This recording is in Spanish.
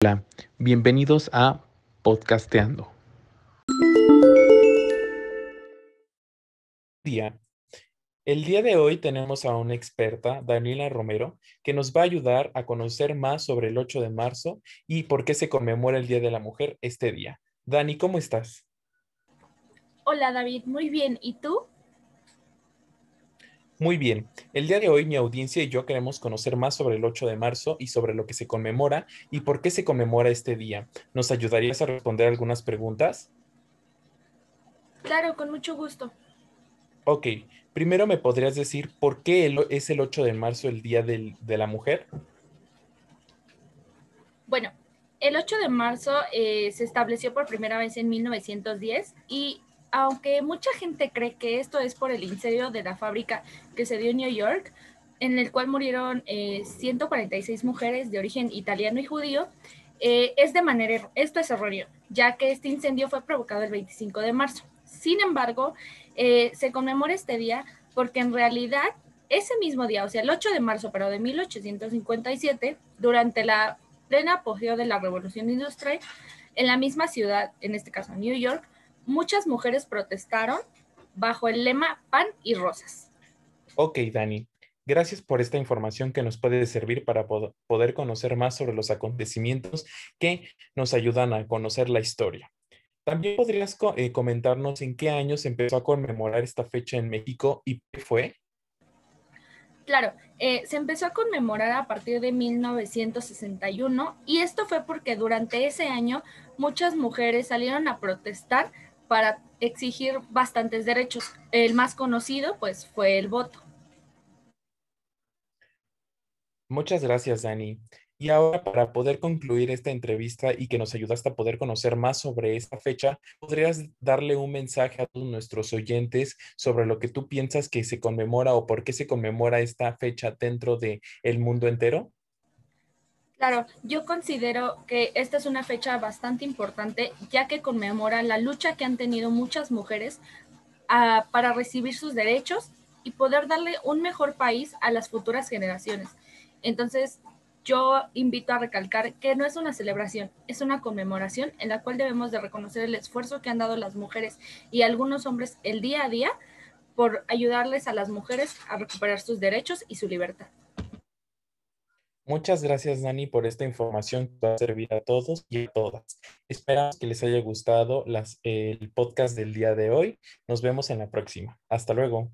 Hola, bienvenidos a Podcasteando. Día. El día de hoy tenemos a una experta, Daniela Romero, que nos va a ayudar a conocer más sobre el 8 de marzo y por qué se conmemora el Día de la Mujer este día. Dani, ¿cómo estás? Hola David, muy bien. ¿Y tú? Muy bien, el día de hoy mi audiencia y yo queremos conocer más sobre el 8 de marzo y sobre lo que se conmemora y por qué se conmemora este día. ¿Nos ayudarías a responder algunas preguntas? Claro, con mucho gusto. Ok, primero me podrías decir por qué es el 8 de marzo el Día de la Mujer. Bueno, el 8 de marzo eh, se estableció por primera vez en 1910 y aunque mucha gente cree que esto es por el incendio de la fábrica que se dio en New York, en el cual murieron 146 eh, mujeres de origen italiano y judío, eh, es de manera, esto es erróneo, ya que este incendio fue provocado el 25 de marzo. Sin embargo, eh, se conmemora este día porque en realidad ese mismo día, o sea, el 8 de marzo, pero de 1857, durante la plena apogeo de la revolución industrial, en la misma ciudad, en este caso New York, muchas mujeres protestaron bajo el lema pan y rosas. Ok, Dani. Gracias por esta información que nos puede servir para poder conocer más sobre los acontecimientos que nos ayudan a conocer la historia. También podrías eh, comentarnos en qué año se empezó a conmemorar esta fecha en México y qué fue. Claro, eh, se empezó a conmemorar a partir de 1961 y esto fue porque durante ese año muchas mujeres salieron a protestar para exigir bastantes derechos. El más conocido, pues, fue el voto. Muchas gracias, Dani. Y ahora, para poder concluir esta entrevista y que nos ayudaste a poder conocer más sobre esta fecha, ¿podrías darle un mensaje a todos nuestros oyentes sobre lo que tú piensas que se conmemora o por qué se conmemora esta fecha dentro del el mundo entero? Claro, yo considero que esta es una fecha bastante importante ya que conmemora la lucha que han tenido muchas mujeres ah, para recibir sus derechos y poder darle un mejor país a las futuras generaciones. Entonces, yo invito a recalcar que no es una celebración, es una conmemoración en la cual debemos de reconocer el esfuerzo que han dado las mujeres y algunos hombres el día a día por ayudarles a las mujeres a recuperar sus derechos y su libertad. Muchas gracias, Dani, por esta información que va a servir a todos y a todas. Esperamos que les haya gustado el podcast del día de hoy. Nos vemos en la próxima. Hasta luego.